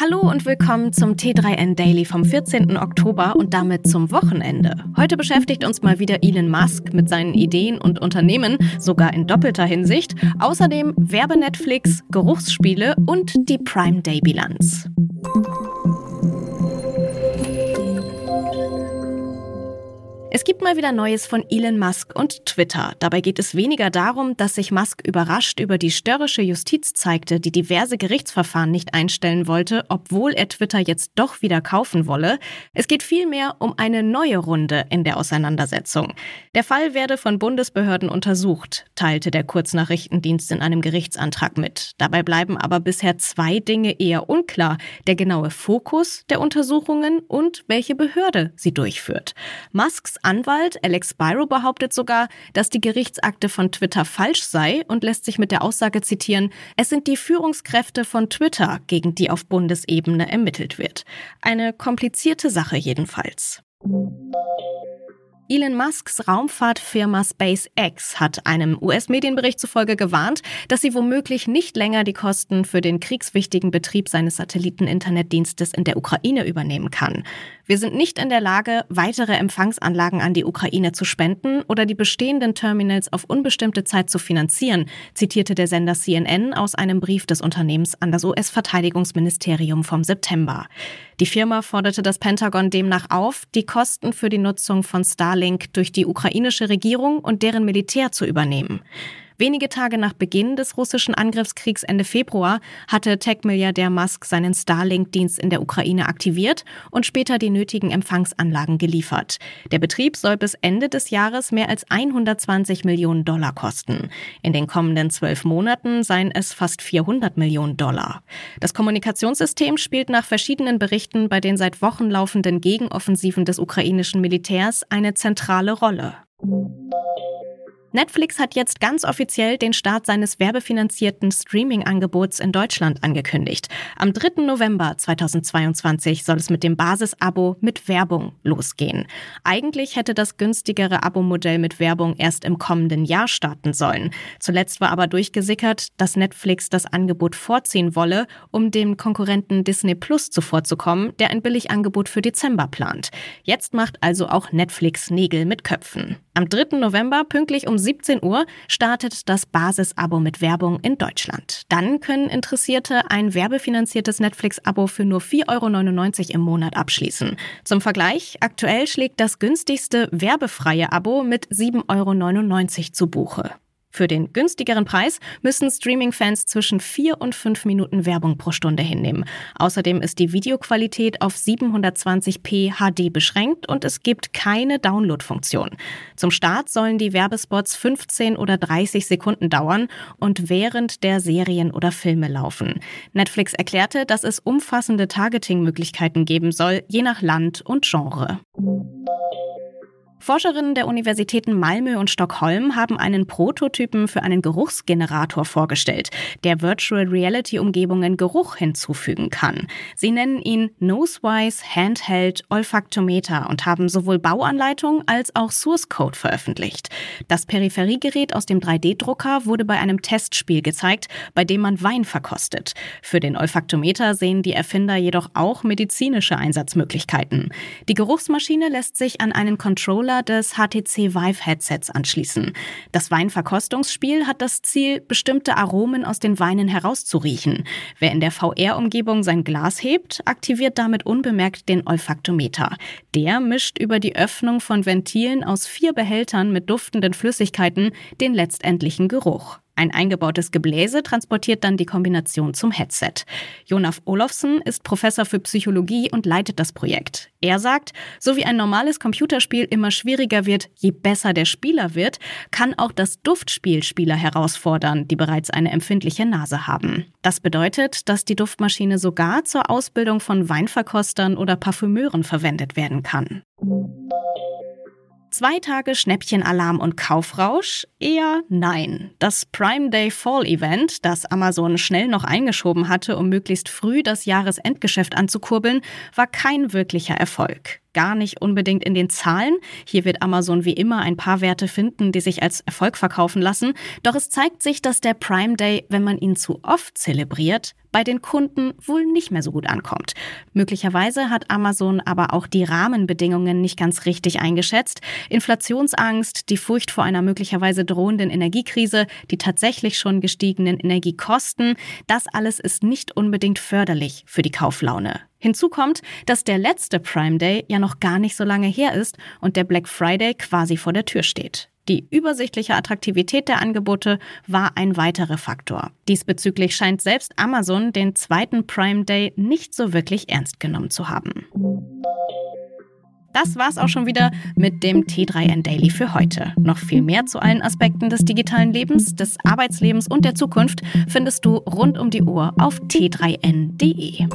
Hallo und willkommen zum T3N Daily vom 14. Oktober und damit zum Wochenende. Heute beschäftigt uns mal wieder Elon Musk mit seinen Ideen und Unternehmen, sogar in doppelter Hinsicht. Außerdem Werbe-Netflix, Geruchsspiele und die Prime Day Bilanz. Es gibt mal wieder Neues von Elon Musk und Twitter. Dabei geht es weniger darum, dass sich Musk überrascht über die störrische Justiz zeigte, die diverse Gerichtsverfahren nicht einstellen wollte, obwohl er Twitter jetzt doch wieder kaufen wolle. Es geht vielmehr um eine neue Runde in der Auseinandersetzung. Der Fall werde von Bundesbehörden untersucht, teilte der Kurznachrichtendienst in einem Gerichtsantrag mit. Dabei bleiben aber bisher zwei Dinge eher unklar. Der genaue Fokus der Untersuchungen und welche Behörde sie durchführt. Musks Anwalt Alex Spyro behauptet sogar, dass die Gerichtsakte von Twitter falsch sei und lässt sich mit der Aussage zitieren, es sind die Führungskräfte von Twitter, gegen die auf Bundesebene ermittelt wird. Eine komplizierte Sache jedenfalls. Elon Musks Raumfahrtfirma SpaceX hat einem US-Medienbericht zufolge gewarnt, dass sie womöglich nicht länger die Kosten für den kriegswichtigen Betrieb seines Satelliten-Internetdienstes in der Ukraine übernehmen kann. Wir sind nicht in der Lage, weitere Empfangsanlagen an die Ukraine zu spenden oder die bestehenden Terminals auf unbestimmte Zeit zu finanzieren, zitierte der Sender CNN aus einem Brief des Unternehmens an das US-Verteidigungsministerium vom September. Die Firma forderte das Pentagon demnach auf, die Kosten für die Nutzung von Starlink durch die ukrainische Regierung und deren Militär zu übernehmen. Wenige Tage nach Beginn des russischen Angriffskriegs Ende Februar hatte Tech-Milliardär Musk seinen Starlink-Dienst in der Ukraine aktiviert und später die nötigen Empfangsanlagen geliefert. Der Betrieb soll bis Ende des Jahres mehr als 120 Millionen Dollar kosten. In den kommenden zwölf Monaten seien es fast 400 Millionen Dollar. Das Kommunikationssystem spielt nach verschiedenen Berichten bei den seit Wochen laufenden Gegenoffensiven des ukrainischen Militärs eine zentrale Rolle. Netflix hat jetzt ganz offiziell den Start seines werbefinanzierten Streaming-Angebots in Deutschland angekündigt. Am 3. November 2022 soll es mit dem Basisabo mit Werbung losgehen. Eigentlich hätte das günstigere Abo-Modell mit Werbung erst im kommenden Jahr starten sollen. Zuletzt war aber durchgesickert, dass Netflix das Angebot vorziehen wolle, um dem Konkurrenten Disney Plus zuvorzukommen, der ein Billigangebot für Dezember plant. Jetzt macht also auch Netflix Nägel mit Köpfen. Am 3. November pünktlich um 17 Uhr startet das Basisabo mit Werbung in Deutschland. Dann können Interessierte ein werbefinanziertes Netflix-Abo für nur 4,99 Euro im Monat abschließen. Zum Vergleich, aktuell schlägt das günstigste werbefreie Abo mit 7,99 Euro zu Buche. Für den günstigeren Preis müssen Streaming-Fans zwischen vier und fünf Minuten Werbung pro Stunde hinnehmen. Außerdem ist die Videoqualität auf 720p HD beschränkt und es gibt keine Download-Funktion. Zum Start sollen die Werbespots 15 oder 30 Sekunden dauern und während der Serien oder Filme laufen. Netflix erklärte, dass es umfassende Targeting-Möglichkeiten geben soll, je nach Land und Genre. Forscherinnen der Universitäten Malmö und Stockholm haben einen Prototypen für einen Geruchsgenerator vorgestellt, der Virtual Reality Umgebungen Geruch hinzufügen kann. Sie nennen ihn Nosewise Handheld Olfaktometer und haben sowohl Bauanleitung als auch Source Code veröffentlicht. Das Peripheriegerät aus dem 3D-Drucker wurde bei einem Testspiel gezeigt, bei dem man Wein verkostet. Für den Olfaktometer sehen die Erfinder jedoch auch medizinische Einsatzmöglichkeiten. Die Geruchsmaschine lässt sich an einen Controller Controller des HTC Vive Headsets anschließen. Das Weinverkostungsspiel hat das Ziel, bestimmte Aromen aus den Weinen herauszuriechen. Wer in der VR-Umgebung sein Glas hebt, aktiviert damit unbemerkt den Olfaktometer. Der mischt über die Öffnung von Ventilen aus vier Behältern mit duftenden Flüssigkeiten den letztendlichen Geruch. Ein eingebautes Gebläse transportiert dann die Kombination zum Headset. Jonaf Olofsson ist Professor für Psychologie und leitet das Projekt. Er sagt, so wie ein normales Computerspiel immer schwieriger wird, je besser der Spieler wird, kann auch das Duftspiel Spieler herausfordern, die bereits eine empfindliche Nase haben. Das bedeutet, dass die Duftmaschine sogar zur Ausbildung von Weinverkostern oder Parfümeuren verwendet werden kann. Zwei Tage Schnäppchenalarm und Kaufrausch? Eher nein. Das Prime Day Fall Event, das Amazon schnell noch eingeschoben hatte, um möglichst früh das Jahresendgeschäft anzukurbeln, war kein wirklicher Erfolg. Gar nicht unbedingt in den Zahlen. Hier wird Amazon wie immer ein paar Werte finden, die sich als Erfolg verkaufen lassen. Doch es zeigt sich, dass der Prime Day, wenn man ihn zu oft zelebriert, bei den Kunden wohl nicht mehr so gut ankommt. Möglicherweise hat Amazon aber auch die Rahmenbedingungen nicht ganz richtig eingeschätzt. Inflationsangst, die Furcht vor einer möglicherweise drohenden Energiekrise, die tatsächlich schon gestiegenen Energiekosten, das alles ist nicht unbedingt förderlich für die Kauflaune. Hinzu kommt, dass der letzte Prime Day ja noch gar nicht so lange her ist und der Black Friday quasi vor der Tür steht. Die übersichtliche Attraktivität der Angebote war ein weiterer Faktor. Diesbezüglich scheint selbst Amazon den zweiten Prime Day nicht so wirklich ernst genommen zu haben. Das war's auch schon wieder mit dem T3N Daily für heute. Noch viel mehr zu allen Aspekten des digitalen Lebens, des Arbeitslebens und der Zukunft findest du rund um die Uhr auf t3n.de.